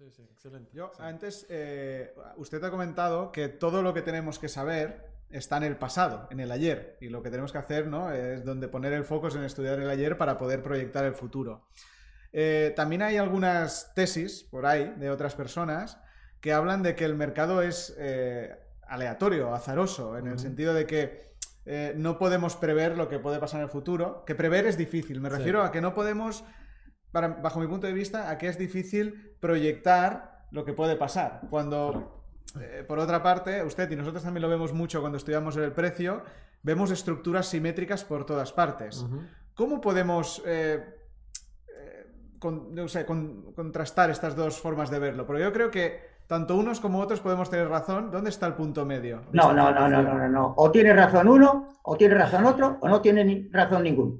Sí, sí, excelente. Yo, antes, eh, usted ha comentado que todo lo que tenemos que saber está en el pasado, en el ayer. Y lo que tenemos que hacer, ¿no? Es donde poner el foco es en estudiar el ayer para poder proyectar el futuro. Eh, también hay algunas tesis por ahí de otras personas que hablan de que el mercado es eh, aleatorio, azaroso, en el sentido de que eh, no podemos prever lo que puede pasar en el futuro, que prever es difícil. Me refiero a que no podemos, bajo mi punto de vista, a que es difícil proyectar lo que puede pasar. Cuando, eh, por otra parte, usted y nosotros también lo vemos mucho cuando estudiamos el precio, vemos estructuras simétricas por todas partes. ¿Cómo podemos contrastar estas dos formas de verlo? Porque yo creo que tanto unos como otros podemos tener razón. ¿Dónde está el punto medio? No, no, no, no, no, no. O tiene razón uno, o tiene razón otro, o no tiene razón ninguno.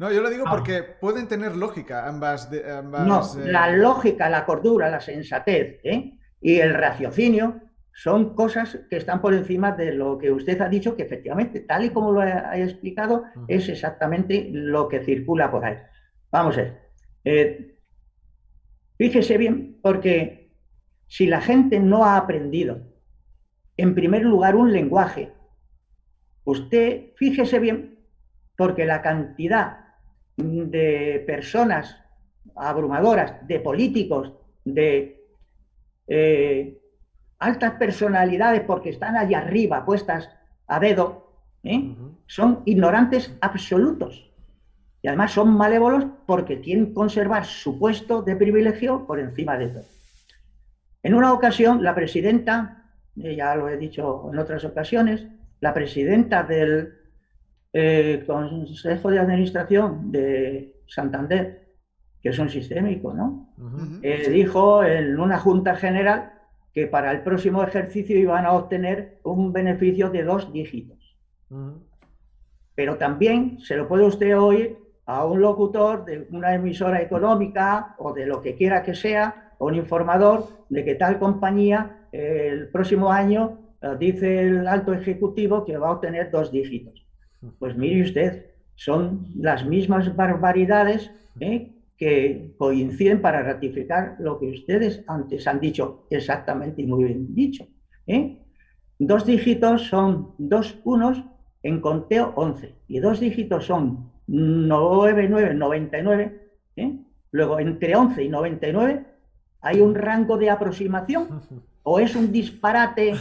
No, yo lo digo porque pueden tener lógica ambas. no, eh, la lógica, la cordura, la sensatez ¿eh? y el raciocinio son cosas que están por encima de lo que usted ha dicho, que efectivamente, tal y como lo ha, explicado, es exactamente lo que circula por ahí. Vamos a ver. Eh, fíjese bien, porque si la gente no ha aprendido, en primer lugar, un lenguaje, usted fíjese bien, porque la cantidad de personas abrumadoras, de políticos, de eh, altas personalidades, porque están allá arriba puestas a dedo, ¿eh? son ignorantes absolutos. Y además son malévolos porque quieren conservar su puesto de privilegio por encima de todo. En una ocasión, la presidenta, eh, ya lo he dicho en otras ocasiones, la presidenta del eh, Consejo de Administración de Santander, que es un sistémico, ¿no? Eh, dijo en una junta general que para el próximo ejercicio iban a obtener un beneficio de dos dígitos. Pero también se lo puede usted oír a un locutor de una emisora económica o de lo que quiera que sea, un informador de que tal compañía el próximo año eh, dice el alto ejecutivo que va a obtener dos dígitos. Pues mire usted, son las mismas barbaridades ¿eh? que coinciden para ratificar lo que ustedes antes han dicho exactamente y muy bien dicho. ¿eh? Dos dígitos son dos unos en conteo 11 y dos dígitos son 9999. Luego, entre 11 y 99 ¿Hay un rango de aproximación? ¿O es un disparate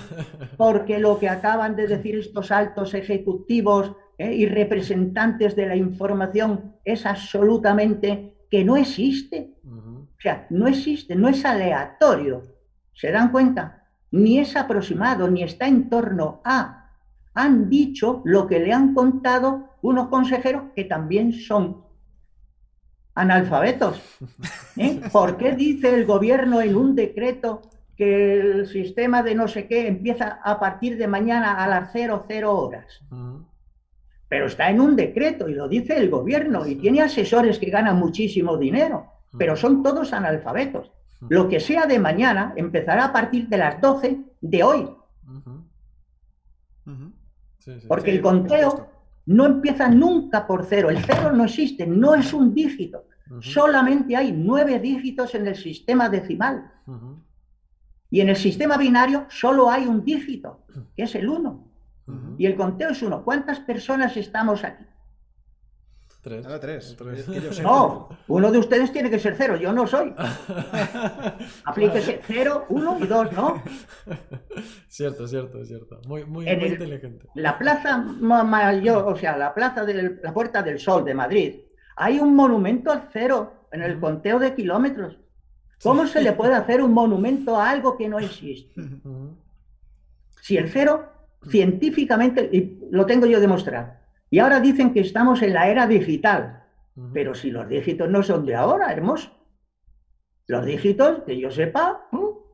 porque lo que acaban de decir estos altos ejecutivos eh, y representantes de la información es absolutamente que no existe? O sea, no existe, no es aleatorio. ¿Se dan cuenta? Ni es aproximado, ni está en torno a. Han dicho lo que le han contado unos consejeros que también son analfabetos. ¿eh? ¿Por qué dice el gobierno en un decreto que el sistema de no sé qué empieza a partir de mañana a las 00 horas? Pero está en un decreto y lo dice el gobierno y tiene asesores que ganan muchísimo dinero, pero son todos analfabetos. Lo que sea de mañana empezará a partir de las 12 de hoy. Porque el conteo no empieza nunca por cero. El cero no existe, no es un dígito. Solamente hay nueve dígitos en el sistema decimal. Y en el sistema binario solo hay un dígito, que es el uno. Y el conteo es uno. ¿Cuántas personas estamos aquí? Tres. tres. no, uno de ustedes tiene que ser cero, yo no soy. Aplíquese cero, uno y dos, ¿no? Cierto, cierto, cierto. Muy, muy, inteligente. La plaza mayor, o sea, la plaza de la Puerta del Sol de Madrid, hay un monumento al cero en el conteo de kilómetros. ¿Cómo se le puede hacer un monumento a algo que no existe? Si el cero, científicamente, y lo tengo yo demostrado, y ahora dicen que estamos en la era digital, pero si los dígitos no son de ahora, hermoso. Los dígitos, que yo sepa,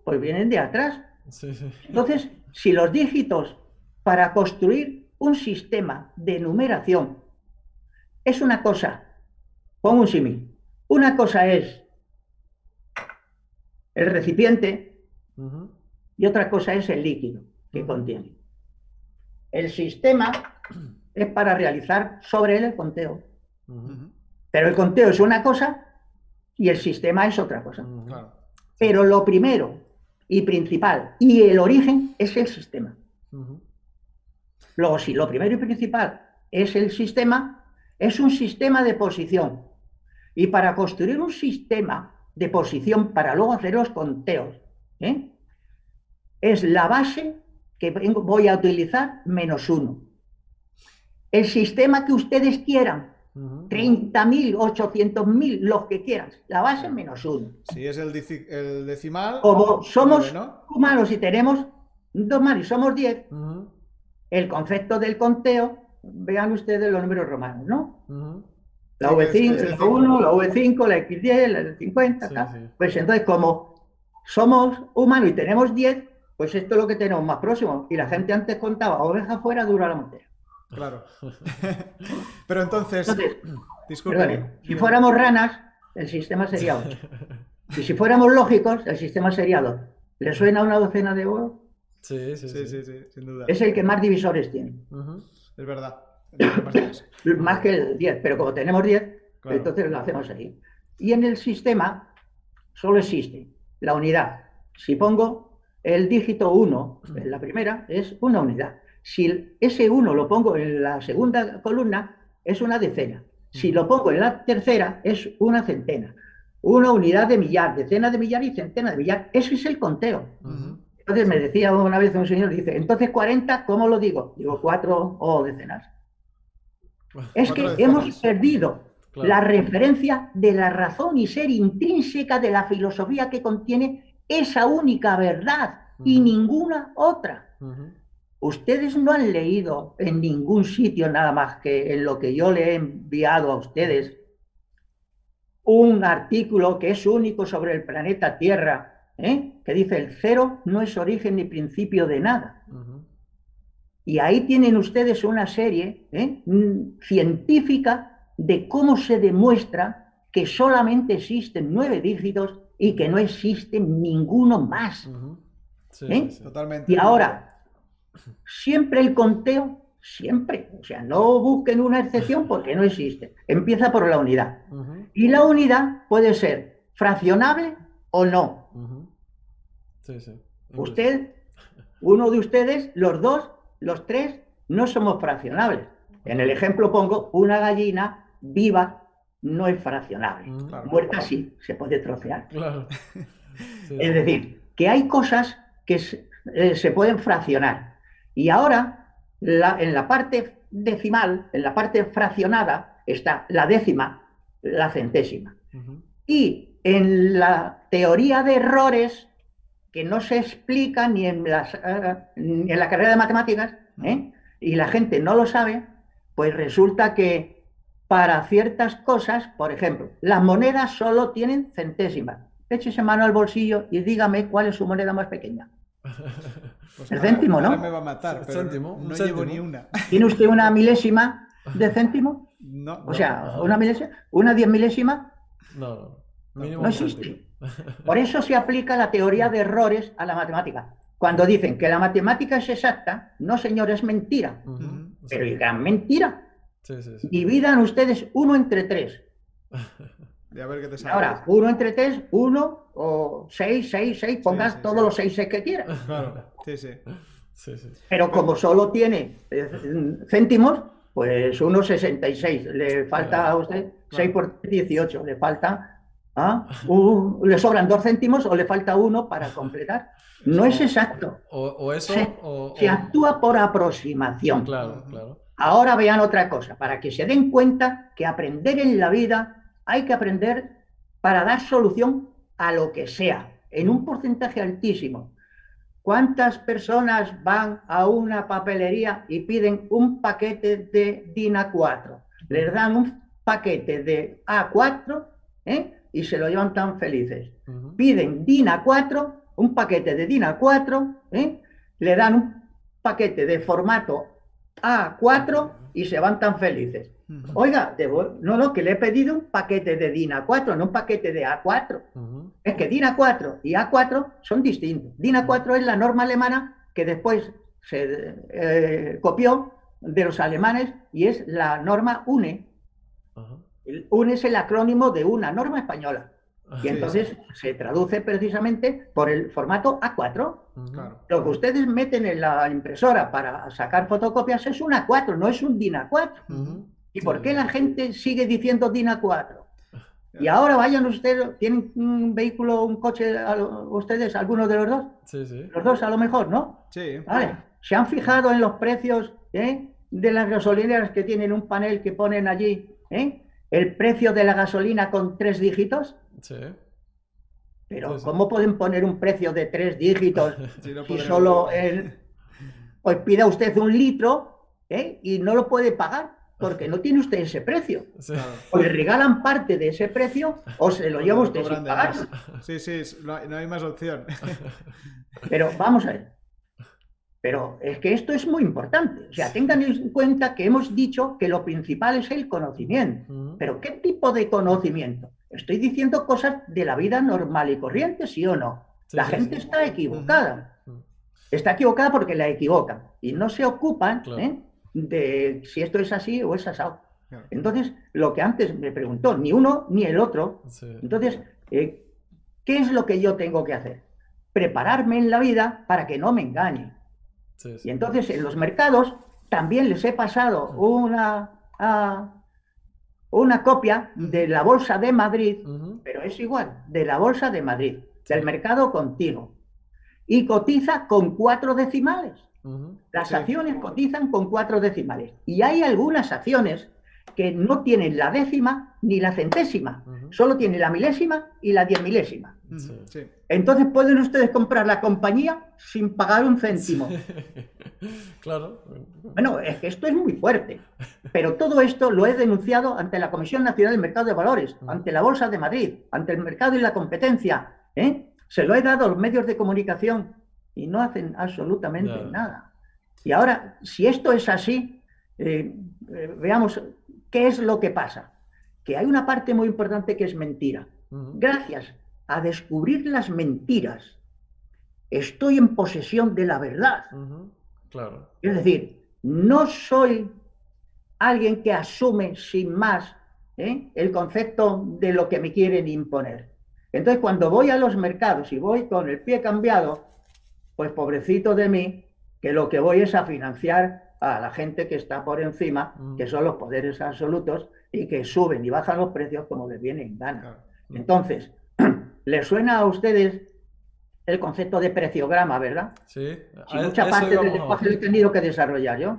pues vienen de atrás. Entonces, si los dígitos para construir un sistema de numeración es una cosa Pongo un símil. Una cosa es el recipiente y otra cosa es el líquido que contiene. El sistema es para realizar sobre él el conteo. Pero el conteo es una cosa y el sistema es otra cosa. Pero lo primero y principal y el origen es el sistema. Luego, si lo primero y principal es el sistema, es un sistema de posición. Y para construir un sistema de posición para luego hacer los conteos, ¿eh? es la base que voy a utilizar menos uno. El sistema que ustedes quieran, 30.000, 800.000, los que quieran, la base menos uno. Si es el, decimal. Como somos humanos y tenemos dos más y somos 10, el concepto del conteo, vean ustedes los números romanos, ¿no? La V5, la 1, la V5, la X10, la 50, pues entonces como somos humanos y tenemos 10, pues esto es lo que tenemos más próximo. Y la gente antes contaba oveja fuera, dura la montera. Claro. Pero entonces, si fuéramos ranas, el sistema sería 8. Y si fuéramos lógicos, el sistema sería 2. ¿Le suena una docena de oro? Sí sí sí, sin duda. Es el que más divisores tiene. Es verdad. más que el 10, pero como tenemos 10, entonces lo hacemos ahí. Y en el sistema solo existe la unidad. Si pongo el dígito 1 en la primera, es una unidad. Si ese 1 lo pongo en la segunda columna, es una decena. Si lo pongo en la tercera, es una centena. Una unidad de millar, decena de millar y centena de millar. Eso es el conteo. Entonces me decía una vez un señor, dice, entonces 40, ¿cómo lo digo? Digo, cuatro o decenas. Es que hemos perdido la referencia de la razón y ser intrínseca de la filosofía que contiene esa única verdad y ninguna otra. Ustedes no han leído en ningún sitio nada más que en lo que yo le he enviado a ustedes un artículo que es único sobre el planeta Tierra, ¿eh? que dice el cero no es origen ni principio de nada. Y ahí tienen ustedes una serie ¿eh? mm, científica de cómo se demuestra que solamente existen nueve dígitos y que no existe ninguno más. ¿Eh? Totalmente. Y ahora, siempre el conteo, siempre, o sea, no busquen una excepción porque no existe. Empieza por la unidad. Y la unidad puede ser fraccionable o no. Usted, uno de ustedes, los dos, los tres no somos fraccionables. En el ejemplo pongo una gallina viva no es fraccionable. Mm. Muerta sí, se puede trocear. Es decir, que hay cosas que eh, se, pueden fraccionar. Y ahora, en la parte decimal, en la parte fraccionada, está la décima, la centésima. Y en la teoría de errores, que no se explica ni en, eh, en la carrera de matemáticas, ¿eh? y la gente no lo sabe, pues resulta que para ciertas cosas, por ejemplo, las monedas solo tienen centésimas. Échese mano al bolsillo y dígame cuál es su moneda más pequeña. Pues el céntimo, ¿no? me va a matar, pero céntimo, no llevo ni una. ¿Tiene usted una milésima de céntimo? No. O sea, una milésima, una diez milésima. No, no. No existe. Por eso se aplica la teoría de errores a la matemática. Cuando dicen que la matemática es exacta, no señor, es mentira. Pero es gran mentira. Dividan ustedes uno entre tres. Ahora, uno entre tres, uno o seis, seis, seis, pongas todos los seis que quieras. Claro, sí, sí. Pero como solo tiene eh, céntimos, pues 1,66. Le falta a usted 6 por 18. Le falta, ¿ah? le sobran dos céntimos o le falta uno para completar. No es exacto. O, eso. Se, actúa por aproximación. Claro, claro. Ahora vean otra cosa, para que se den cuenta que aprender en la vida hay que aprender para dar solución a lo que sea, en un porcentaje altísimo. ¿Cuántas personas van a una papelería y piden un paquete de DIN A4? Les dan un paquete de A4 ¿eh? Y se lo llevan tan felices. Piden DIN A4, un paquete de DIN A4, ¿eh? le dan un paquete de formato A4 y se van tan felices. Oiga, no, no, que le he pedido un paquete de DIN A4, no un paquete de A4. Es que DIN A4 y A4 son distintos. DIN A4 es la norma alemana que después se eh, copió de los alemanes y es la norma UNE. UNE es el acrónimo de una norma española. Y entonces se traduce precisamente por el formato A4. Lo que ustedes meten en la impresora para sacar fotocopias es un A4, no es un DIN A4. ¿Y por qué la gente sigue diciendo DIN A4? Y ahora vayan ustedes, ¿tienen un vehículo, un coche, ustedes, alguno de los dos? Sí, sí. Los dos a lo mejor, ¿no? Sí. Vale. ¿Se han fijado en los precios eh, de las gasolineras que tienen un panel que ponen allí? Eh? El precio de la gasolina con tres dígitos. Sí. Pero ¿cómo pueden poner un precio de tres dígitos si, solo el... Pues pida usted un litro ¿eh? y no lo puede pagar porque no tiene usted ese precio. O le regalan parte de ese precio o se lo lleva usted sin pagar. Sí, sí, no hay más opción. Pero vamos a ver. Pero es que esto es muy importante. O sea, tengan en cuenta que hemos dicho que lo principal es el conocimiento. Pero ¿qué tipo de conocimiento? Estoy diciendo cosas de la vida normal y corriente, ¿sí o no? la gente está equivocada. Está equivocada porque la equivocan y no se ocupan ¿eh? de si esto es así o es asado. Entonces, lo que antes me preguntó, ni uno ni el otro. Entonces, eh, ¿qué es lo que yo tengo que hacer? Prepararme en la vida para que no me engañen. Y entonces en los mercados también les he pasado una, una copia de la Bolsa de Madrid, pero es igual, de la Bolsa de Madrid, del mercado continuo. Y cotiza con cuatro decimales. Las acciones cotizan con cuatro decimales. Y hay algunas acciones que no tienen la décima ni la centésima, solo tienen la milésima y la diez milésima. Entonces pueden ustedes comprar la compañía sin pagar un céntimo. claro. Bueno, es que esto es muy fuerte. Pero todo esto lo he denunciado ante la Comisión Nacional del Mercado de Valores, ante la Bolsa de Madrid, ante el mercado y la competencia. ¿eh? Se lo he dado a los medios de comunicación y no hacen absolutamente nada. Y ahora, si esto es así, eh, eh, veamos qué es lo que pasa. Que hay una parte muy importante que es mentira. Gracias a descubrir las mentiras, estoy en posesión de la verdad. Claro. Es decir, no soy alguien que asume sin más ¿eh? el concepto de lo que me quieren imponer. Entonces, cuando voy a los mercados y voy con el pie cambiado, pues pobrecito de mí, que lo que voy es a financiar a la gente que está por encima, que son los poderes absolutos, y que suben y bajan los precios como les viene en gana. Entonces, ¿les suena a ustedes el concepto de preciograma, verdad? Sí. Si mucha parte del lenguaje lo he tenido que desarrollar yo.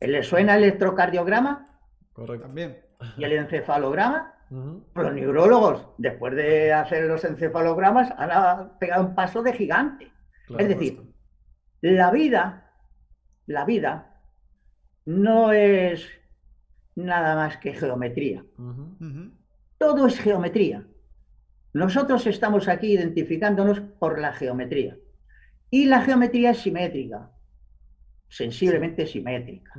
¿Les suena el electrocardiograma? Correcto. También. ¿Y el encefalograma? Los neurólogos, después de hacer los encefalogramas, han pegado un paso de gigante. es decir, la vida, la vida no es nada más que geometría. Todo es geometría. Nosotros estamos aquí identificándonos por la geometría. Y la geometría es simétrica, sensiblemente simétrica.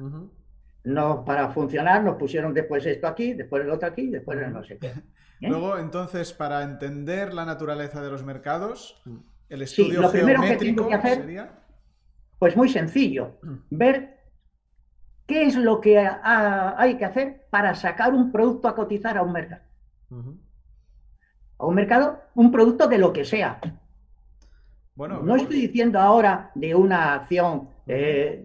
No, para funcionar nos pusieron después esto aquí, después el otro aquí, después el no sé qué. ¿eh? Luego, entonces, para entender la naturaleza de los mercados, mm. el estudio lo geométrico que hacer, sería... Pues muy sencillo, mm. ver qué es lo que hay que hacer para sacar un producto a cotizar a un mercado. A un mercado, un producto de lo que sea. Bueno, no estoy diciendo ahora de una acción eh,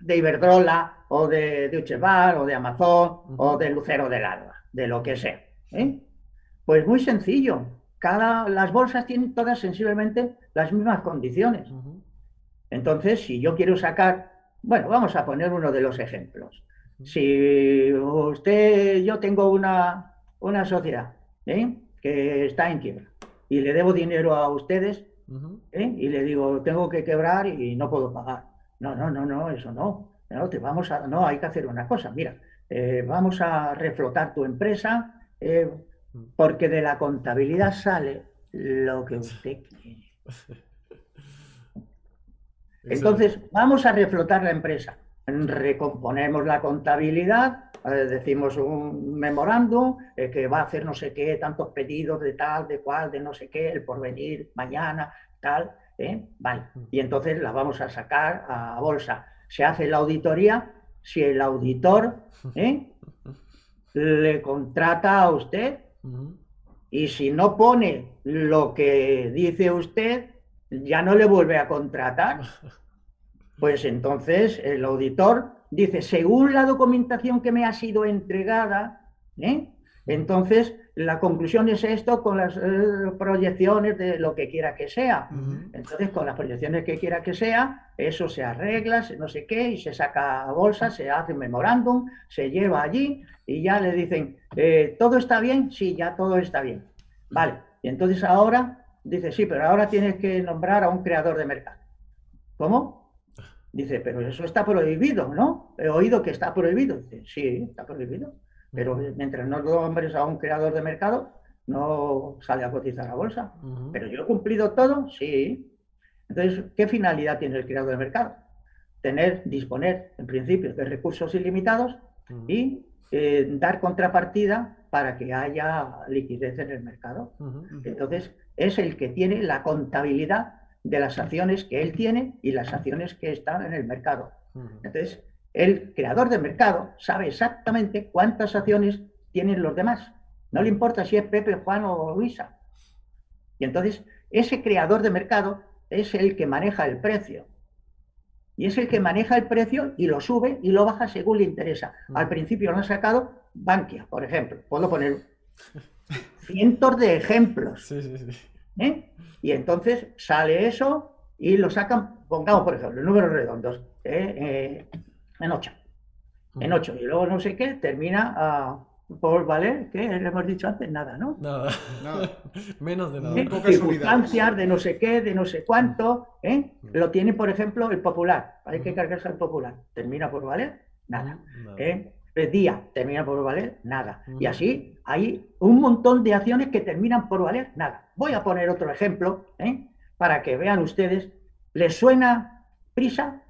de Iberdrola o de, de o de Amazon o de Lucero del Alba, de lo que sea. ¿eh? Pues muy sencillo. Cada, las bolsas tienen todas sensiblemente las mismas condiciones. Entonces, si yo quiero sacar, bueno, vamos a poner uno de los ejemplos. Si usted, yo tengo una, una sociedad ¿eh? que está en quiebra y le debo dinero a ustedes ¿eh? y le digo, tengo que quebrar y no puedo pagar. No, no, no, no, eso no. No, te vamos a, no, hay que hacer una cosa. Mira, eh, vamos a reflotar tu empresa porque de la contabilidad sale lo que usted quiere. Entonces, vamos a reflotar la empresa. Recomponemos la contabilidad, eh, decimos un memorándum eh, que va a hacer no sé qué, tantos pedidos de tal, de cual, de no sé qué, el porvenir, mañana, tal. ¿eh? Vale. Y entonces la vamos a sacar a bolsa. Se hace la auditoría. Si el auditor le contrata a usted, Y si no pone lo que dice usted, ya no le vuelve a contratar. Pues entonces el auditor dice, según la documentación que me ha sido entregada, ¿eh? entonces la conclusión es esto con las eh, proyecciones de lo que quiera que sea. Entonces, con las proyecciones que quiera que sea, eso se arregla, no sé qué, y se saca a bolsa, se hace un memorándum, se lleva allí y ya le dicen, eh, ¿todo está bien? Sí, ya todo está bien. Vale, y entonces ahora dice, sí, pero ahora tienes que nombrar a un creador de mercado. ¿Cómo? Dice, pero eso está prohibido, ¿no? He oído que está prohibido. Dice, sí, está prohibido. Pero mientras no nombres a un creador de mercado, no sale a cotizar a bolsa. Pero yo he cumplido todo, sí. Entonces, ¿qué finalidad tiene el creador de mercado? Tener, disponer, en principio, de recursos ilimitados y eh, dar contrapartida para que haya liquidez en el mercado. Entonces, es el que tiene la contabilidad de las acciones que él tiene y las acciones que están en el mercado. Entonces, el creador de mercado sabe exactamente cuántas acciones tienen los demás. No le importa si es Pepe, Juan o Luisa. Y entonces, ese creador de mercado es el que maneja el precio. Y es el que maneja el precio y lo sube y lo baja según le interesa. Al principio lo han sacado Bankia, por ejemplo. Puedo poner cientos de ejemplos. ¿Eh? Y entonces sale eso y lo sacan, pongamos por ejemplo, números redondos. ¿eh? Eh, en 8. En 8. Y luego no sé qué, termina a, por valer, ¿qué le hemos dicho antes? Nada, ¿no? Nada. Nada. Menos de nada. Circunstancias de no sé qué, de no sé cuánto. ¿eh? Lo tiene, por ejemplo, el popular. Hay que cargarse al popular. Termina por valer, nada. ¿eh? El día termina por valer, nada. Y así hay un montón de acciones que terminan por valer, nada. Voy a poner otro ejemplo ¿eh? para que vean ustedes. ¿Les suena prisa?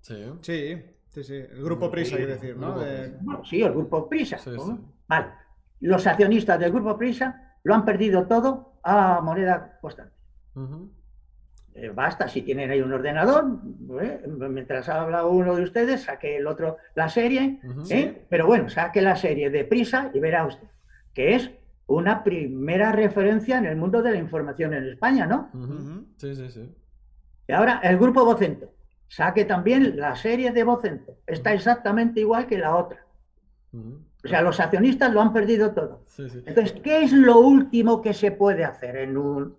Sí. Sí. Sí, sí, el grupo Prisa, quiere decir, ¿no? Sí, el grupo Prisa. Vale. Los accionistas del grupo Prisa lo han perdido todo a moneda constante. Eh, basta, si tienen ahí un ordenador, ¿eh? mientras habla uno de ustedes, saque el otro la serie, ¿eh? pero bueno, saque la serie de Prisa y verá usted que es una primera referencia en el mundo de la información en España, ¿no? Sí, sí, sí. Y ahora el grupo Vocento saque también la serie de Vocento. Está exactamente igual que la otra. O sea, los accionistas lo han perdido todo. Entonces, ¿qué es lo último que se puede hacer en un,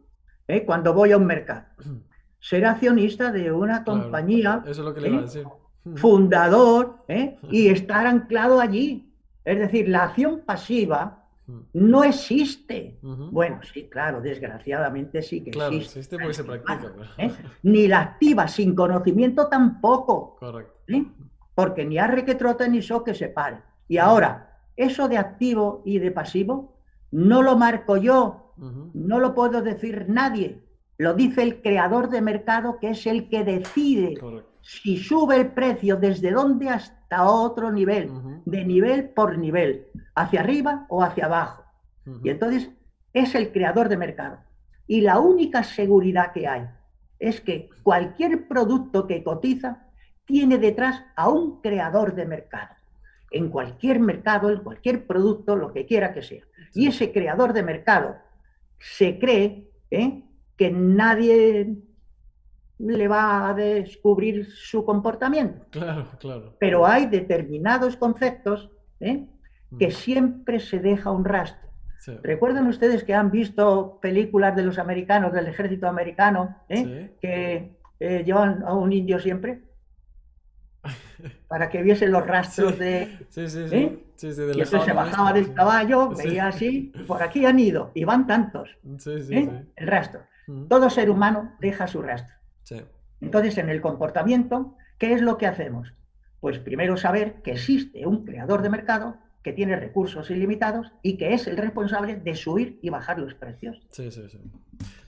eh, cuando voy a un mercado? Ser accionista de una compañía. Eso es lo que le iba a decir. Fundador ¿eh? y estar anclado allí. Es decir, la acción pasiva no existe. Bueno, sí, claro, desgraciadamente sí que claro, existe. porque se practica. ¿Eh? Ni la activa sin conocimiento tampoco. Correcto. Porque ni arre que trote ni so que se pare. Y ahora, eso de activo y de pasivo no lo marco yo, no lo puedo decir nadie. Lo dice el creador de mercado que es el que decide si sube el precio desde dónde hasta otro nivel, de nivel por nivel, hacia arriba o hacia abajo. Y entonces es el creador de mercado. Y la única seguridad que hay es que cualquier producto que cotiza tiene detrás a un creador de mercado. En cualquier mercado, en cualquier producto, lo que quiera que sea. Y ese creador de mercado se cree ¿eh? que nadie le va a descubrir su comportamiento. Claro, claro. Pero hay determinados conceptos ¿eh? que siempre se deja un rastro. ¿Recuerdan ustedes que han visto películas de los americanos, del ejército americano, ¿eh? que eh, llevan a un indio siempre? Para que viesen los rastros de... Sí, sí, sí. Y entonces se bajaba del caballo, veía así, por aquí han ido, y van tantos. El rastro. Todo ser humano deja su rastro. Entonces, en el comportamiento, ¿qué es lo que hacemos? Pues primero saber que existe un creador de mercado que tiene recursos ilimitados y que es el responsable de subir y bajar los precios. Sí, sí, sí.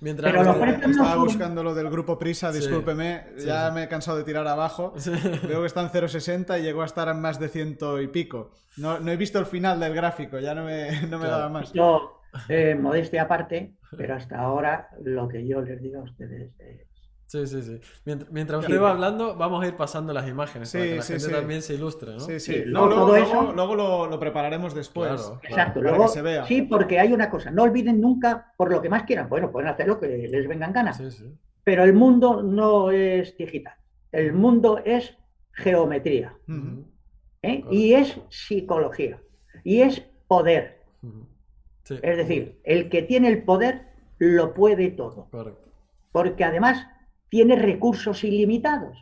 Mientras Pero los precios estaba buscando lo del grupo Prisa, discúlpeme, ya me he cansado de tirar abajo. Veo que está en 0,60 y llegó a estar en más de ciento y pico. No, he visto el final del gráfico, ya no me, no me daba más. Yo, eh, modestia aparte, pero hasta ahora lo que yo les digo a ustedes es Sí, sí, sí. Mientras, mientras usted va hablando, vamos a ir pasando las imágenes Sí, para que la sí, gente sí. también se ilustre, ¿no? Sí, sí. No, luego eso- luego lo, lo prepararemos después. Claro. Exacto. para Luego, que se vea. sí, porque hay una cosa, no olviden nunca por lo que más quieran. Bueno, pueden hacer lo que les vengan ganas, Sí, sí. pero el mundo no es digital. El mundo es geometría. ¿eh? Y es psicología y es poder. Es decir, el que tiene el poder lo puede todo, correcto. porque además tiene recursos ilimitados.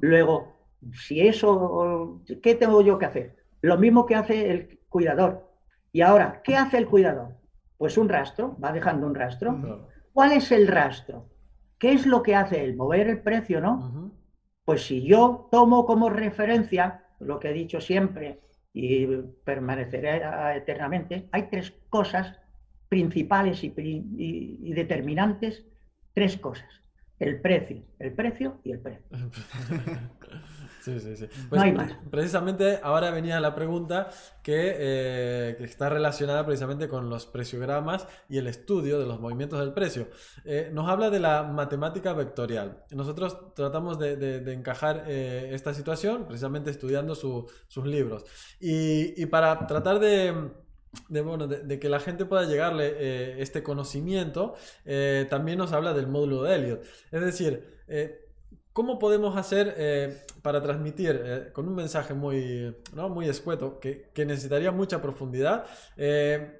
Luego, si eso, ¿qué tengo yo que hacer? Lo mismo que hace el cuidador. Y ahora, ¿qué hace el cuidador? Pues un rastro, va dejando un rastro. ¿Cuál es el rastro? ¿Qué es lo que hace él? Mover el precio, ¿no? Pues si yo tomo como referencia lo que he dicho siempre y permaneceré eternamente, hay tres cosas principales y, pri- y- y determinantes, tres cosas. El precio, el precio y el precio. Sí, sí, sí. No hay más. Precisamente ahora venía la pregunta que, eh, que está relacionada precisamente con los preciogramas y el estudio de los movimientos del precio. Eh, nos habla de la matemática vectorial. Nosotros tratamos de, de- de encajar eh, esta situación precisamente estudiando su- sus libros. Y, y para tratar de... de, bueno, de, que la gente pueda llegarle eh, este conocimiento, eh, también nos habla del módulo de Elliot. Es decir, eh, ¿cómo podemos hacer para transmitir con un mensaje muy, ¿no? muy escueto, que, que necesitaría mucha profundidad,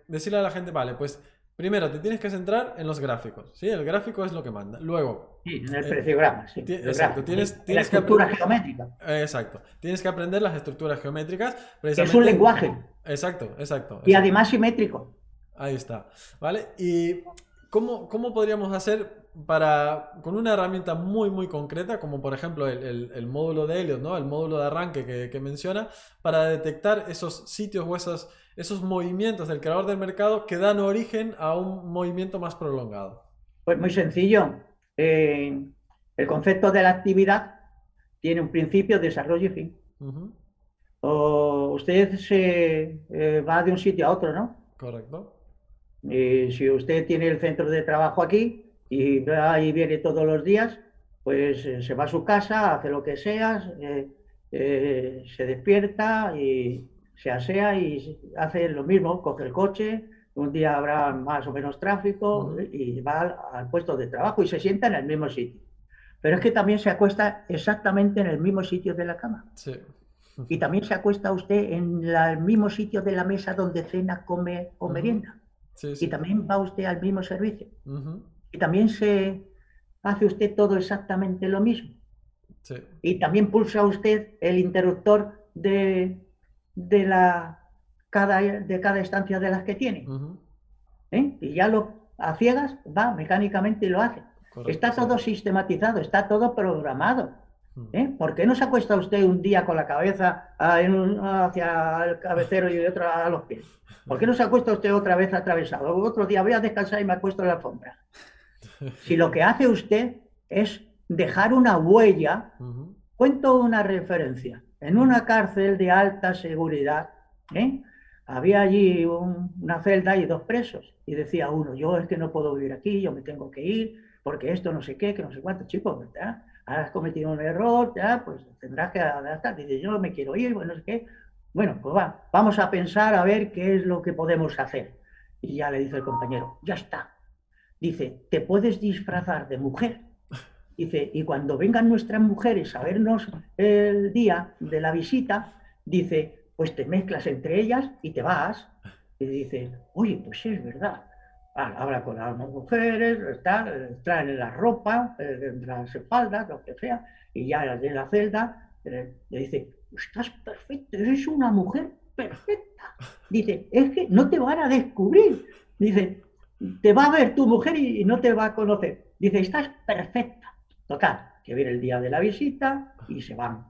decirle a la gente, vale, pues primero te tienes que centrar en los gráficos, ¿sí? El gráfico es lo que manda. Luego, Sí, en el Eh, preciograma, sí. ti- el exacto, gráfico, tienes- tienes la que estructura geométrica, eh, exacto, tienes que aprender las estructuras geométricas. que es precisamente- un lenguaje Exacto, exacto. y además simétrico. Ahí está, ¿vale? ¿Y cómo, cómo podríamos hacer para, con una herramienta muy, muy concreta, como por ejemplo el, el- el módulo de Elliot, ¿no? El módulo de arranque que, que menciona, para detectar esos sitios o esos, esos movimientos del creador del mercado que dan origen a un movimiento más prolongado? Pues muy sencillo. Eh, el concepto de la actividad tiene un principio, desarrollo y fin. O usted se eh, va de un sitio a otro, ¿no? Correcto. Y si usted tiene el centro de trabajo aquí y va y viene todos los días, pues eh, se va a su casa, hace lo que sea, eh, eh, se despierta y se asea y hace lo mismo, coge el coche, un día habrá más o menos tráfico y va al, al puesto de trabajo y se sienta en el mismo sitio. Pero es que también se acuesta exactamente en el mismo sitio de la cama. Sí. Y también se acuesta usted en la- el mismo sitio de la mesa donde cena, come o merienda. Sí, Y también va usted al mismo servicio. Y también se hace usted todo exactamente lo mismo. sí. Y también pulsa usted el interruptor de, de, la, cada, de cada estancia de las que tiene. ¿eh? Y ya lo a ciegas va mecánicamente y lo hace. correcto, Está todo sistematizado, está todo programado. ¿eh? ¿Por qué no se acuesta usted un día con la cabeza ah, en un- hacia el cabecero y otro a los pies? ¿Por qué no se acuesta usted otra vez atravesado? Otro día voy a descansar y me acuesto en la alfombra. Si lo que hace usted es dejar una huella, cuento una referencia. En una cárcel de alta seguridad, ¿eh? había allí un- una celda y dos presos. Y decía uno, yo es que no puedo vivir aquí, yo me tengo que ir, porque esto no sé qué, que no sé cuánto, chicos, ¿verdad? Has cometido un error, ya, pues tendrás que adaptar. Dice, yo me quiero ir, bueno, no sé qué. Bueno, pues va, vamos a pensar a ver qué es lo que podemos hacer. Y ya le dice el compañero, ya está. Dice, te puedes disfrazar de mujer. Dice, y cuando vengan nuestras mujeres a vernos el día de la visita, dice, pues te mezclas entre ellas y te vas. Y dice, oye, pues sí, es verdad. Habla con las mujeres, traen la ropa, eh, las espaldas, lo que sea, y ya de la celda eh, le dice, estás perfecto, eres una mujer perfecta. Dice, es que no te van a descubrir. Dice, te va a ver tu mujer y no te va a conocer. Dice, estás perfecta. Total, que viene el día de la visita y se van.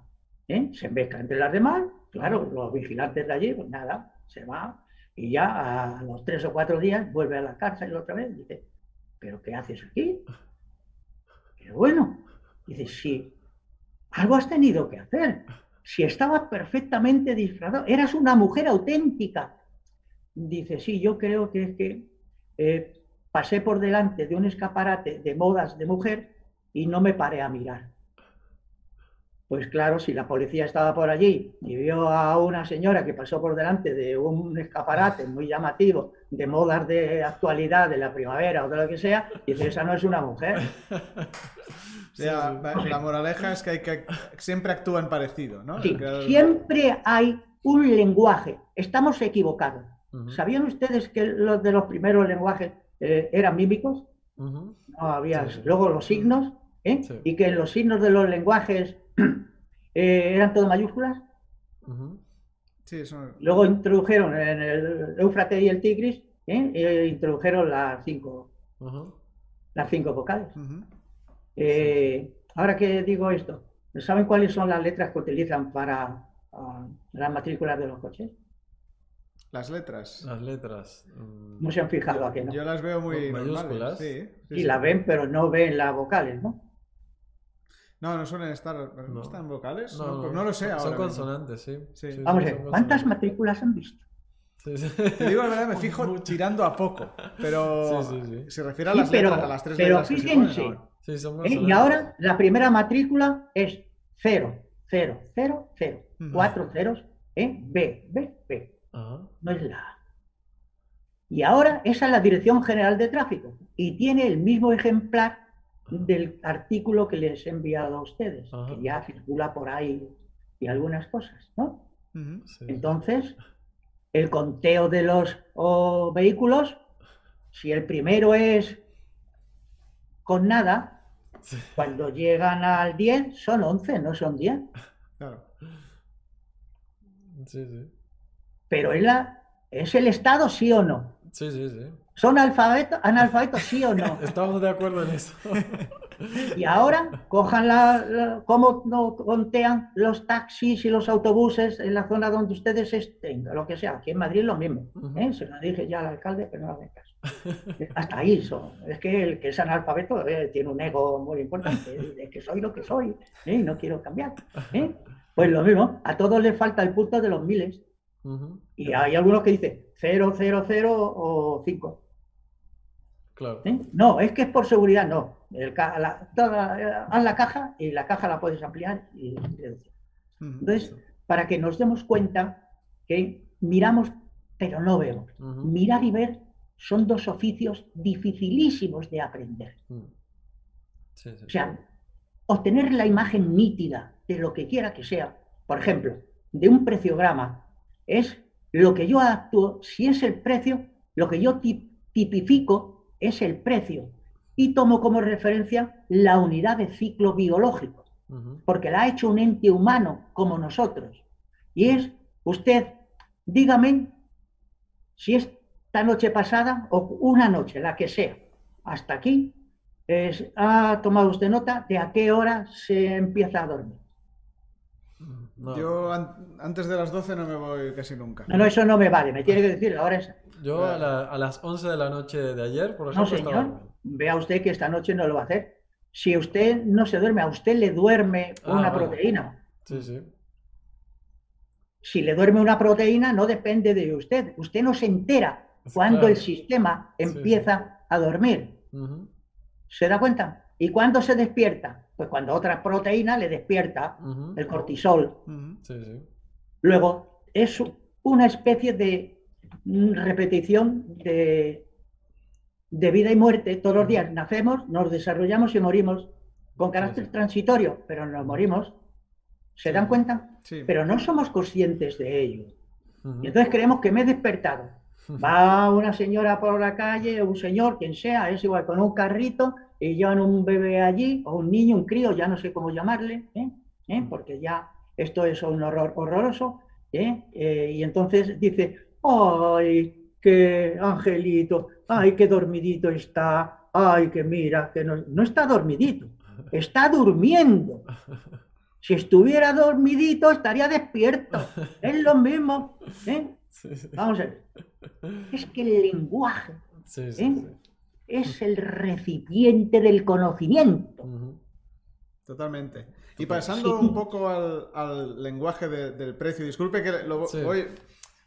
¿eh? Se mezcla entre las demás, claro, los vigilantes de allí, pues nada, se va. Y ya a los tres o cuatro días vuelve a la cárcel otra vez. Dice, ¿pero qué haces aquí? Pero bueno, dice, sí, algo has tenido que hacer. Si estabas perfectamente disfrazado, eras una mujer auténtica. Dice, sí, yo creo que es que eh, pasé por delante de un escaparate de modas de mujer y no me paré a mirar. Pues claro, si la policía estaba por allí y vio a una señora que pasó por delante de un escaparate muy llamativo de modas de actualidad de la primavera o de lo que sea, dice, esa no es una mujer. O sea, la, la moraleja es que, hay que siempre actúan parecido, ¿no? Sí, El creador- siempre hay un lenguaje. Estamos equivocados. ¿Sabían ustedes que los de los primeros lenguajes eh, eran mímicos? No había Sí. luego los signos, ¿eh? Sí. y que los signos de los lenguajes eh, eran todo mayúsculas. Ujú. Sí, eso- Luego introdujeron en el Éufrates y el Tigris, ¿eh? Eh, introdujeron las cinco, las cinco vocales. Eh, ahora que digo esto, ¿saben cuáles son las letras que utilizan para ah, las matrículas de los coches? Las letras. Las letras. mm, No se han fijado a que no. Yo las veo muy Mayúsculas. normales. Sí, sí, Sí, sí. la ven, pero no ven las vocales, ¿no? No, no suelen estar. ¿No, No. están vocales? No, No, pues no lo sé son- ahora. Son mismo. consonantes, sí. Sí. Sí, Vamos sí, a ver, ¿cuántas matrículas han visto? Sí, sí. Te digo la verdad, me fijo Mucho. tirando a poco. Pero Sí, sí, sí. se refiere a Sí, las pero- letras, a las tres pero letras que se ponen fíjense, ahora. Sí, son ¿eh? Y ahora la primera matrícula es 0, 0, 0, 0, Ujú. cuatro ceros, ¿eh? B, B, B. Ajá. no es la A. Y ahora esa es la Dirección General de Tráfico y tiene el mismo ejemplar del artículo que les he enviado a ustedes, Ajá. que ya circula por ahí y algunas cosas, ¿no? Sí. Entonces, el conteo de los oh, vehículos, si el primero es con nada, Sí. cuando llegan al 10 son 11, no son 10. Claro. Sí, sí. Pero es, la, es el Estado, sí o no. Sí, sí, sí. ¿Son alfabetos, analfabetos, sí o no? Estamos de acuerdo en eso. Y ahora cojan la, la- cómo no contean los taxis y los autobuses en la zona donde ustedes estén, lo que sea. Aquí en Madrid lo mismo. ¿eh? Se lo dije ya al alcalde, pero no hace caso. Hasta ahí son. Es que el que es analfabeto eh, tiene un ego muy importante. Es que soy lo que soy ¿eh? y no quiero cambiar. ¿eh? Pues lo mismo, a todos les falta el punto de los miles. Y hay algunos que dicen 0, 0, 0 o 5. Claro. ¿eh? No, es que es por seguridad, no. El ca- la- toda- eh, haz la caja y la caja la puedes ampliar y. Entonces, para que nos demos cuenta que miramos, pero no vemos. Mirar y ver son dos oficios dificilísimos de aprender. Sí, sí. O sea, obtener la imagen nítida de lo que quiera que sea, por ejemplo, de un preciograma, es lo que yo actúo, si es el precio, lo que yo ti- tipifico es el precio y tomo como referencia la unidad de ciclo biológico, porque la ha hecho un ente humano como nosotros. Y es, usted, dígame si esta noche pasada o una noche, la que sea, hasta aquí, es- ha tomado usted nota de a qué hora se empieza a dormir. No, Yo an- antes de las 12 no me voy casi nunca. No, no, eso no me vale, me tiene que decir la hora esa. yo a, la- a las 11 de la noche de ayer, por No, ejemplo, estaba señor, durmiendo. vea usted que esta noche no lo va a hacer. Si usted no se duerme, a usted le duerme Ah, una vale. proteína. Sí, sí. Si le duerme una proteína, no depende de usted. Usted no se entera cuando Claro. el sistema Sí, empieza a dormir. ¿Se da cuenta? ¿Y cuándo se despierta? Pues cuando otra proteína le despierta el cortisol. Ujú. Sí, sí. Luego, es una especie de repetición de, de vida y muerte. Todos los días nacemos, nos desarrollamos y morimos con carácter sí. transitorio, pero nos morimos. ¿Se dan cuenta? Sí. Pero no somos conscientes de ello. Y entonces creemos que me he despertado. Va una señora por la calle, un señor, quien sea, es igual, con un carrito y llevan un bebé allí, o un niño, un crío, ya no sé cómo llamarle, ¿eh? ¿Eh? porque ya esto es un horror horroroso. ¿eh? Eh, y entonces dice, ¡ay, qué angelito! ¡Ay, qué dormidito está! ¡Ay, que mira! que no, no está dormidito, está durmiendo. Si estuviera dormidito, estaría despierto. Es lo mismo. ¿eh? Sí, sí. Vamos a ver. Es que el lenguaje Sí, sí, ¿eh? sí. es el recipiente del conocimiento. Totalmente. Y pasando Sí. un poco al, al lenguaje de- del precio, disculpe que lo Sí. voy,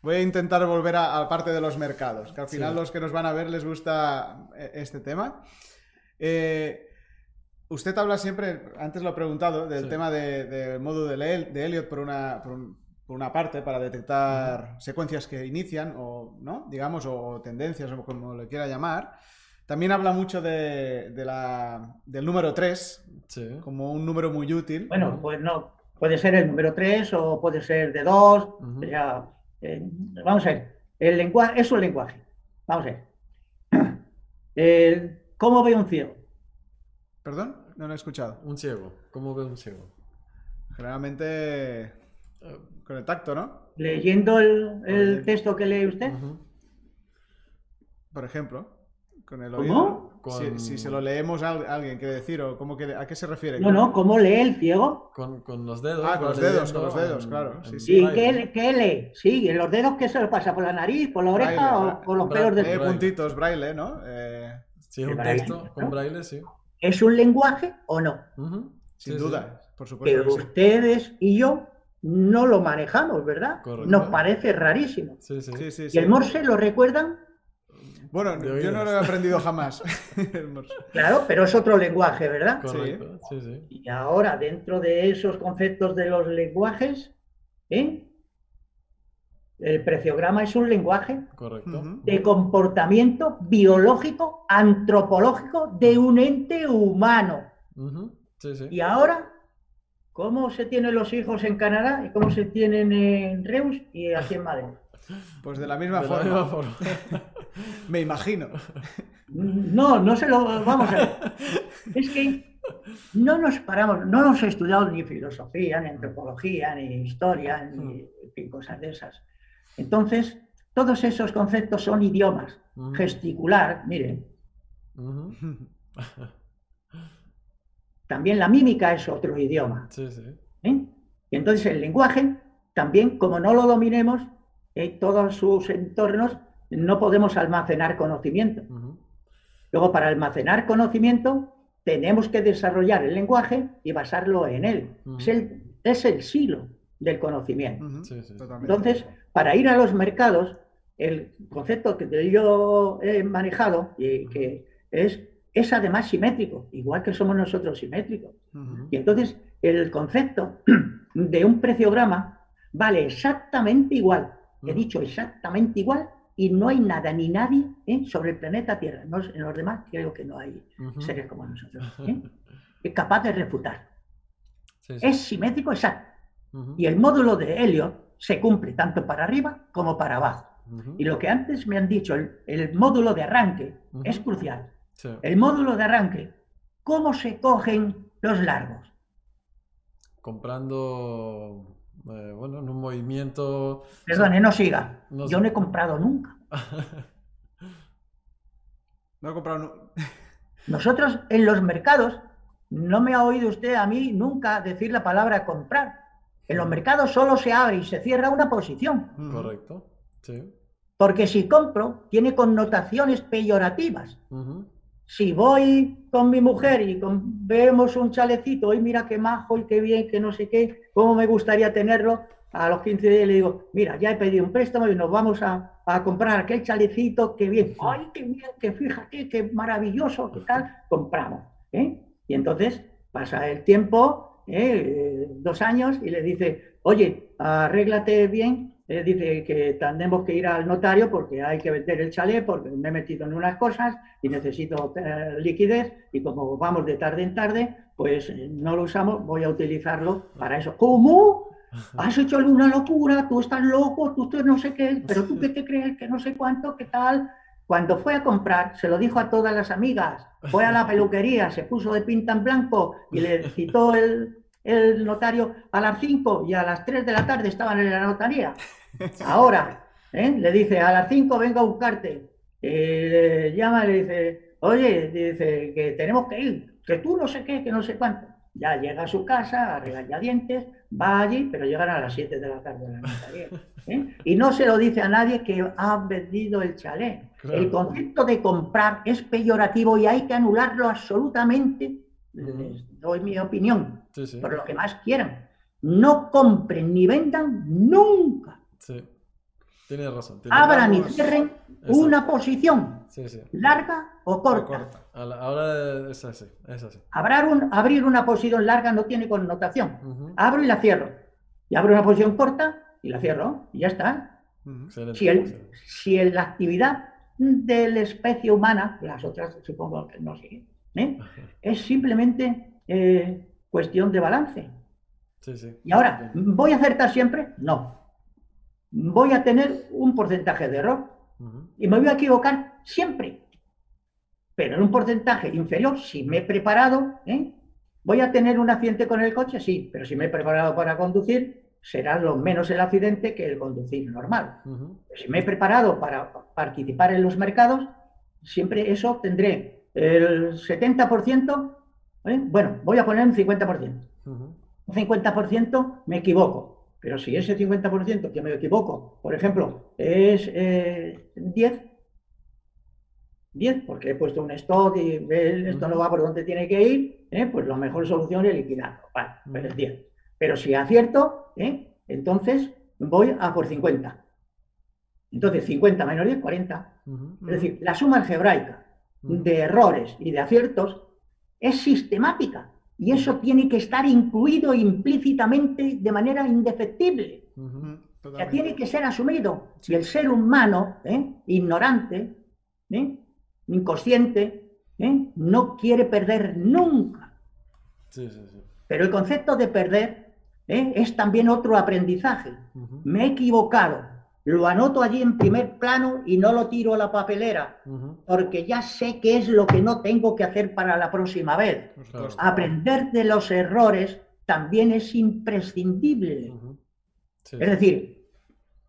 voy a intentar volver a, a parte de los mercados, que al final Sí. los que nos van a ver les gusta eh, este tema. Eh, Usted habla siempre, antes lo he preguntado, del Sí. tema de- del modo de, de Elliot por una, por, un- por una parte, para detectar secuencias que inician, o, ¿no? digamos, o tendencias, o como le quiera llamar. También habla mucho de, de la, del número 3, Sí. como un número muy útil. Bueno, pues no. Puede ser el número 3 o puede ser de 2. Ujú. vamos a ver. El lenguaje es un lenguaje. Vamos a ver. El- ¿Cómo ve un ciego? ¿Perdón? No lo he escuchado. Un ciego. ¿Cómo ve un ciego? Generalmente Eh, con el tacto, ¿no? Leyendo el, el texto que lee usted. Por ejemplo, con el ¿Cómo? oído. Con- Si, si se lo leemos a al- alguien, quiere decir, o cómo que, ¿a qué se refiere? No, no, ¿cómo lee el ciego? Con, con los dedos. Ah, con los dedos, con los dedos, en- claro, sí, sí. ¿Y braille. qué, qué lee? Sí, ¿en los dedos qué se lo pasa? ¿Por la nariz, por la oreja Braille, o por los pelos del Lee braille. puntitos, braille, ¿no? Eh, es un braille, texto con braille, sí. ¿Es un lenguaje o no? Sin Sí, sí. duda, por supuesto. Que sí. ustedes y yo no lo manejamos, ¿verdad? Correcto. Nos parece rarísimo. Sí, sí. Sí, sí, ¿Y sí. el Morse lo recuerdan? Bueno, yo no lo he aprendido jamás. El Morse. Claro, pero es otro lenguaje, ¿verdad? Correcto. Sí, sí. Y ahora, dentro de esos conceptos de los lenguajes, ¿eh? el preciograma es un lenguaje Correcto. De comportamiento biológico, antropológico de un ente humano. Sí. Y ahora, ¿cómo se tienen los hijos en Canadá y cómo se tienen en Reus y aquí en Madrid? Pues de la misma De la forma, misma forma. me imagino. No, no se lo vamos a ver. Es que no nos paramos, no hemos estudiado ni filosofía, ni antropología, ni historia, ni en fin, cosas de esas. Entonces, todos esos conceptos son idiomas. Ujú. Gesticular, miren. también la mímica es otro idioma. Sí, sí. ¿eh? Y entonces el lenguaje, también como no lo dominemos, en todos sus entornos no podemos almacenar conocimiento. Luego, para almacenar conocimiento, tenemos que desarrollar el lenguaje y basarlo en él. Es, el, es el silo del conocimiento. Sí, sí. Entonces, para ir a los mercados, el concepto que yo he manejado y que es, es además simétrico, igual que somos nosotros simétricos. Y entonces, el concepto de un preciograma vale exactamente igual. He dicho exactamente igual y no hay nada ni nadie ¿eh? sobre el planeta Tierra. No- en los demás creo que no hay seres como nosotros. ¿eh? Es capaz de refutar. Sí, sí. Es simétrico exacto. Y el módulo de Elliot se cumple tanto para arriba como para abajo. Y lo que antes me han dicho, el, el módulo de arranque, es crucial. Sí. El módulo de arranque, ¿cómo se cogen los largos? Comprando, eh, bueno, en un movimiento. Perdone, no siga. No Yo sé. no he comprado nunca. No he comprado. nu- Nosotros en los mercados, no me ha oído usted a mí nunca decir la palabra comprar. En los mercados solo se abre y se cierra una posición. Correcto. Sí. Porque si compro, tiene connotaciones peyorativas. Si voy con mi mujer y con- vemos un chalecito, y mira qué majo y qué bien, que no sé qué, cómo me gustaría tenerlo, a los 15 días le digo, mira, ya he pedido un préstamo y nos vamos a, a comprar aquel chalecito, qué bien, ay, qué bien, que fíjate, qué maravilloso, qué tal, compramos. ¿eh? Y entonces pasa el tiempo, ¿eh? dos años, y le dice, oye, arréglate bien, eh, dice que tendremos que ir al notario porque hay que vender el chalet, porque me he metido en unas cosas y necesito eh, liquidez, y como vamos de tarde en tarde, pues eh, no lo usamos, voy a utilizarlo para eso. ¿Cómo? Has hecho una locura, tú estás loco, tú, tú no sé qué, pero tú qué te crees, que no sé cuánto, qué tal. Cuando fue a comprar, se lo dijo a todas las amigas, fue a la peluquería, se puso de pinta en blanco y le citó el, el notario a las 5 y a las 3 de la tarde estaban en la notaría. Ahora, ¿eh? le dice, a las 5 vengo a buscarte. Le llama y le dice, oye, dice que tenemos que ir, que tú no sé qué, que no sé cuánto. Ya llega a su casa, a regañadientes, va allí, pero llegan a las 7 de la tarde la notaría. ¿eh? Y no se lo dice a nadie que ha vendido el chalet. Claro. El concepto de comprar es peyorativo y hay que anularlo absolutamente. Les doy mi opinión, Sí, sí. por lo que más quieran. No compren ni vendan nunca. Sí. Tiene razón. abran y cierren Exacto. una posición larga o corta. la- ahora es así, es así. Abrir, un- abrir una posición larga no tiene connotación. Abro y la cierro. Y abro una posición corta y la cierro. Y ya está. Si, el- si en la actividad de la especie humana, las otras supongo que no siguen, ¿eh? es simplemente eh, cuestión de balance. Sí, sí. Y ahora, ¿voy a acertar siempre? No. Voy a tener un porcentaje de error y me voy a equivocar siempre. Pero en un porcentaje inferior, si me he preparado, ¿eh? ¿voy a tener un accidente con el coche? Sí, pero si me he preparado para conducir, será lo menos el accidente que el conducir normal. Si me he preparado para participar en los mercados, siempre eso tendré el 70%, ¿eh? bueno, voy a poner un 50%. Ujú. Un 50% me equivoco, pero si ese 50% que me equivoco, por ejemplo, es eh, 10, 10, porque he puesto un stop y esto no va por donde tiene que ir, ¿eh? pues la mejor solución es liquidarlo, vale, pero es 10. Pero si acierto, ¿eh? entonces voy a por 50. Entonces 50 menos 10, 40. Ujú. Es decir, la suma algebraica de errores y de aciertos es sistemática y eso tiene que estar incluido implícitamente de manera indefectible. O sea, Totalmente. tiene que ser asumido. Y el ser humano, ¿eh? ignorante, ¿eh? inconsciente, ¿eh? no quiere perder nunca. Sí, sí, sí. Pero el concepto de perder es también otro aprendizaje. Me he equivocado, lo anoto allí en primer plano y no lo tiro a la papelera, porque ya sé qué es lo que no tengo que hacer para la próxima vez. Supuesto. Aprender de los errores también es imprescindible. Sí, Es decir,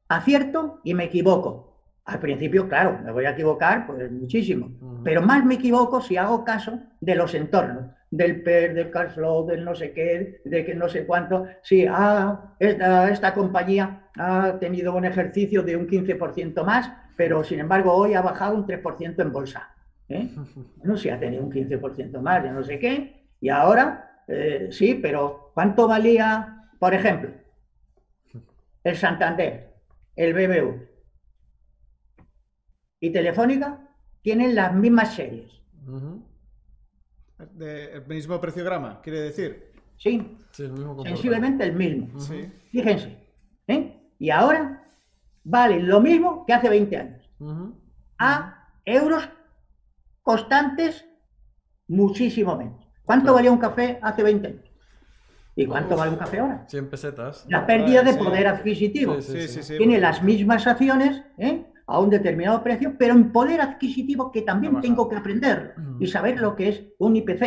acierto y me equivoco. Al principio, claro, me voy a equivocar, pues muchísimo. Pero más me equivoco si hago caso de los entornos, del PER, del cash flow, del no sé qué, de que no sé cuánto. Si ah, esta, esta compañía ha tenido un ejercicio de un 15% más, pero sin embargo hoy ha bajado un 3% en bolsa. ¿eh? Bueno, si ha tenido un 15% más, ya no sé qué. Y ahora, eh, sí, pero ¿cuánto valía, por ejemplo, el Santander, el BBV y Telefónica? Tienen las mismas series. De- el mismo preciograma, quiere decir. Sí, Sí, el mismo sensiblemente el mismo. Fíjense. ¿eh? Y ahora valen lo mismo que hace 20 años. A euros constantes, muchísimo menos. ¿Cuánto Claro. valía un café hace 20 años? ¿Y cuánto vale un café ahora? 100 pesetas. La pérdida de sí. poder adquisitivo. Sí, Sí, sí, sí. Tiene las mismas acciones ¿eh? A un determinado precio, pero en poder adquisitivo que también tengo que aprender Ujú. y saber lo que es un IPC.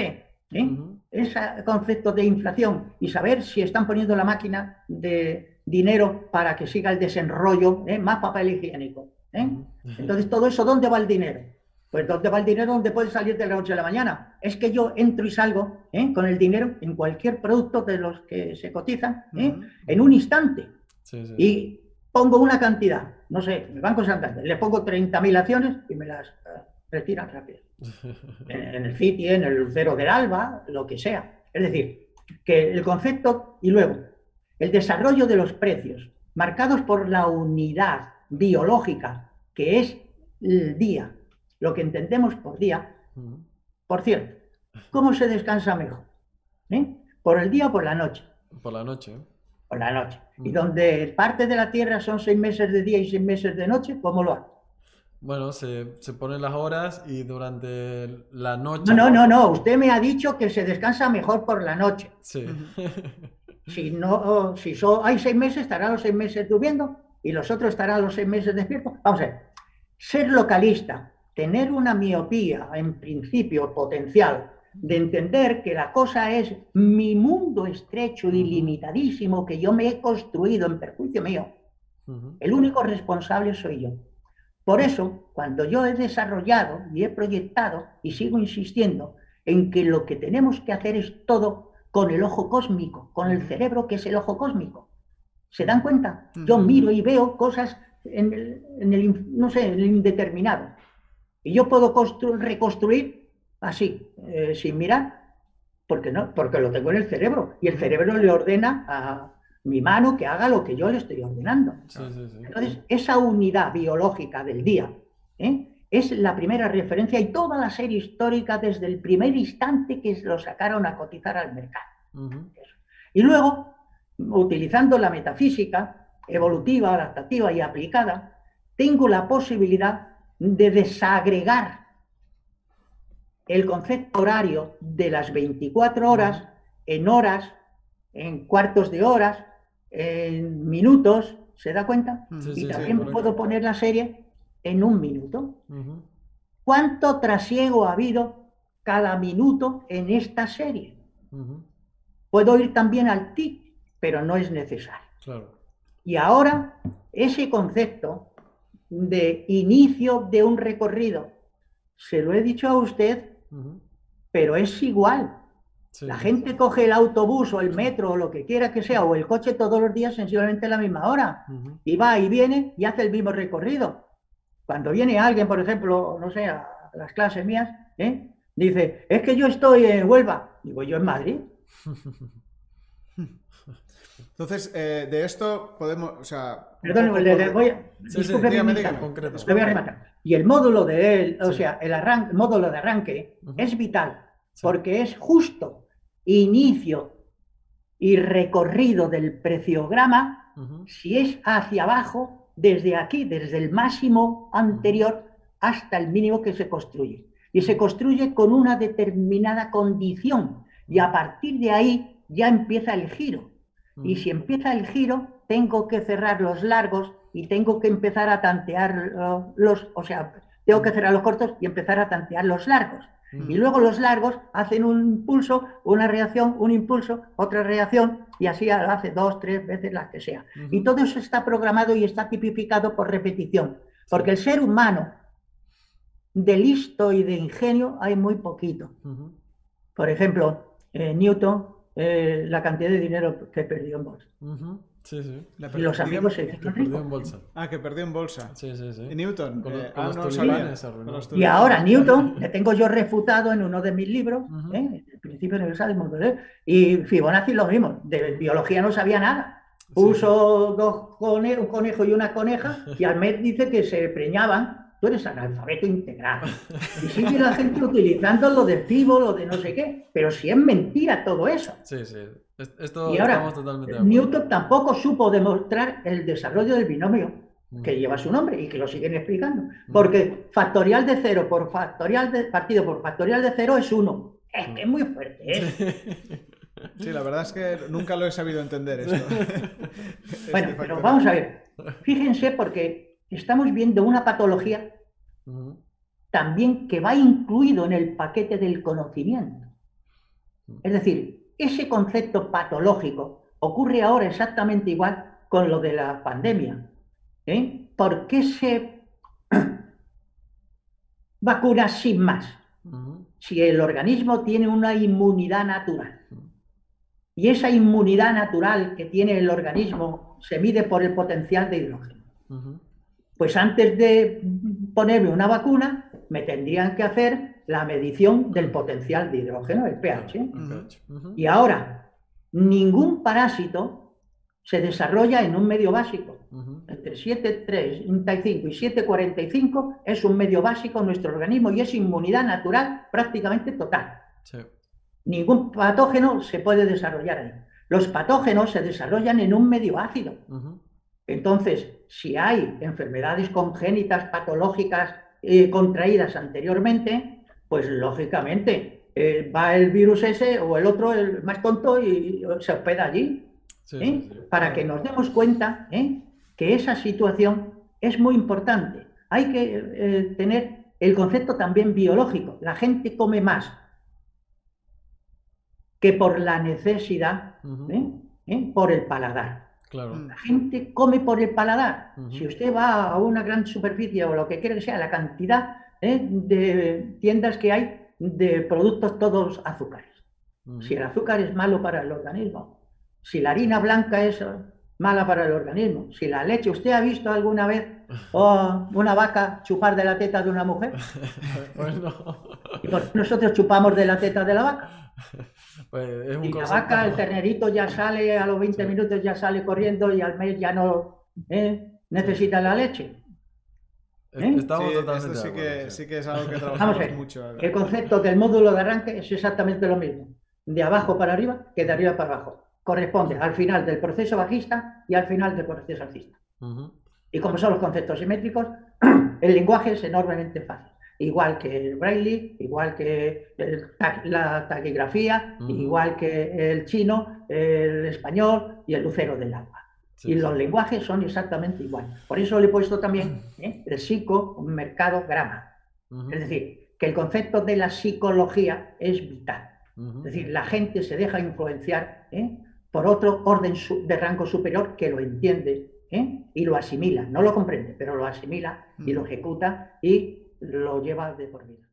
¿eh? Ese concepto de inflación y saber si están poniendo la máquina de dinero para que siga el desenrollo, ¿eh? más papel higiénico. ¿eh? Entonces, todo eso, ¿dónde va el dinero? Pues ¿dónde va el dinero? ¿Dónde puede salir de la noche a la mañana? Es que yo entro y salgo ¿eh? con el dinero en cualquier producto de los que se cotizan en un instante Sí, sí. y pongo una cantidad, no sé, en el Banco Santander, le pongo 30.000 acciones y me las eh, retiran rápido. En, en el Citi, en el Lucero del Alba, lo que sea. Es decir, que el concepto y luego el desarrollo de los precios marcados por la unidad biológica que es el día, lo que entendemos por día, por cierto, ¿cómo se descansa mejor? ¿Eh? ¿Por el día o por la noche? Por la noche. ¿eh? Por la noche. Y donde parte de la Tierra son seis meses de día y seis meses de noche, ¿cómo lo hago? Bueno, se, se ponen las horas y durante la noche. No, no, no, no. Usted me ha dicho que se descansa mejor por la noche. Sí. Si no, si so- hay seis meses, estará los seis meses durmiendo y los otros estarán los seis meses despiertos. Vamos a ver. Ser localista, tener una miopía, en principio potencial, de entender que la cosa es mi mundo estrecho y limitadísimo que yo me he construido en perjuicio mío. El único responsable soy yo. Por eso, cuando yo he desarrollado y he proyectado y sigo insistiendo en que lo que tenemos que hacer es todo con el ojo cósmico, con el cerebro que es el ojo cósmico. ¿Se dan cuenta? Yo miro y veo cosas en el, en el no sé, en el indeterminado. Y yo puedo constru- reconstruir así, eh, sin mirar, porque no, porque lo tengo en el cerebro y el cerebro le ordena a mi mano que haga lo que yo le estoy ordenando. Sí, sí, sí. Entonces, esa unidad biológica del día ¿eh? es la primera referencia y toda la serie histórica desde el primer instante que lo sacaron a cotizar al mercado. Y luego, utilizando la metafísica evolutiva, adaptativa y aplicada, tengo la posibilidad de desagregar el concepto horario de las 24 horas en horas, en cuartos de horas, en minutos, ¿se da cuenta? Sí, y sí, también puedo poner la serie en un minuto. ¿Cuánto trasiego ha habido cada minuto en esta serie? Puedo ir también al TIC, pero no es necesario. Claro. Y ahora, ese concepto de inicio de un recorrido, se lo he dicho a usted, Pero es igual. Sí. La gente coge el autobús o el metro o lo que quiera que sea, o el coche todos los días sensiblemente a la misma hora. Y va y viene y hace el mismo recorrido. Cuando viene alguien, por ejemplo, no sé, a las clases mías, ¿eh? dice, es que yo estoy en Huelva. Digo, yo en Madrid. Entonces, eh, de esto podemos, o sea... Perdón, poco le, por- le voy a... Sí, sí, discúlpeme dígame. Concreto. Le voy a rematar. Y el módulo de él, o Sí. sea, el arran- módulo de arranque es vital, Sí. porque es justo inicio y recorrido del preciograma si es hacia abajo, desde aquí, desde el máximo anterior hasta el mínimo que se construye. Y se construye con una determinada condición. Y a partir de ahí ya empieza el giro. Y si empieza el giro, tengo que cerrar los largos y tengo que empezar a tantear los, o sea, tengo que cerrar los cortos y empezar a tantear los largos. Y luego los largos hacen un impulso, una reacción, un impulso, otra reacción, y así lo hace dos, tres veces las que sea. Y todo eso está programado y está tipificado por repetición. Porque el ser humano, de listo y de ingenio, hay muy poquito. Por ejemplo, eh, Newton, eh, la cantidad de dinero que perdió en bolsa. Sí, sí. La Y los amigos se hicieron perdió ricos. en bolsa. Ah, que perdió en bolsa. Sí, sí, sí. Y Newton. Con eh, con ah, los no. Con los Y ahora Newton, le tengo yo refutado en uno de mis libros, Ujú. ¿eh? El principio universal del mundo. ¿eh? Y Fibonacci lo mismo, de biología no sabía nada. Sí. Puso dos cone- un conejo y una coneja y al mes dice que se preñaban. Tú eres analfabeto integral. Y sigue la gente utilizando lo de Fibo, lo de no sé qué. Pero si es mentira todo eso. Sí, sí. Es- Esto Y ahora, estamos totalmente de acuerdo. Newton tampoco supo demostrar el desarrollo del binomio Ujú. que lleva su nombre y que lo siguen explicando. Porque factorial de cero por factorial de partido por factorial de cero es uno. Es que es muy fuerte. ¿eh? Sí, la verdad es que nunca lo he sabido entender esto. Este Bueno, pero vamos a ver. Fíjense porque estamos viendo una patología también que va incluido en el paquete del conocimiento. Es decir, ese concepto patológico ocurre ahora exactamente igual con lo de la pandemia. ¿eh? ¿Por qué se vacuna sin más? Si el organismo tiene una inmunidad natural. Y esa inmunidad natural que tiene el organismo se mide por el potencial de hidrógeno. Pues antes de ponerme una vacuna, me tendrían que hacer la medición del potencial de hidrógeno, el pH. Y ahora, ningún parásito se desarrolla en un medio básico. Entre 7,35 y 7,45 es un medio básico en nuestro organismo y es inmunidad natural prácticamente total. Sí. Ningún patógeno se puede desarrollar ahí. Los patógenos se desarrollan en un medio ácido. Entonces, si hay enfermedades congénitas, patológicas, eh, contraídas anteriormente, pues lógicamente eh, va el virus ese o el otro, el más tonto, y, y se hospeda allí. Sí, ¿eh? sí, sí. Para que nos demos cuenta ¿eh? que esa situación es muy importante. Hay que eh, tener el concepto también biológico. La gente come más que por la necesidad. ¿eh? ¿eh? por el paladar. Claro. Mm. La gente come por el paladar. Si usted va a una gran superficie o lo que quiera que sea, la cantidad ¿eh? de tiendas que hay de productos todos azúcares. Si el azúcar es malo para el organismo, si la harina blanca es mala para el organismo, si la leche, ¿usted ha visto alguna vez oh, una vaca chupar de la teta de una mujer? Bueno. ¿Y por qué nosotros chupamos de la teta de la vaca? Pues es un Y la vaca, el ternerito ya sale, a los 20 Sí. minutos ya sale corriendo y al mes ya no ¿eh? necesita la leche. ¿Eh? Estamos Sí, totalmente esto sí que, acuerdo, sí que es algo que Vamos a trabajamos ver. mucho. El concepto del módulo de arranque es exactamente lo mismo, de abajo para arriba que de arriba para abajo. Corresponde al final del proceso bajista y al final del proceso alcista. Ujú. Y como son los conceptos simétricos, el lenguaje es enormemente fácil. Igual que el Braille, igual que el ta- la taquigrafía, igual que el chino, el español y el lucero del agua. Sí, y sí. los lenguajes son exactamente iguales. Por eso le he puesto también ¿eh? el psico, mercado, grama. Es decir, que el concepto de la psicología es vital. Es decir, la gente se deja influenciar ¿eh? por otro orden de rango superior que lo entiende ¿eh? y lo asimila. No lo comprende, pero lo asimila y lo ejecuta y lo lleva de por vida.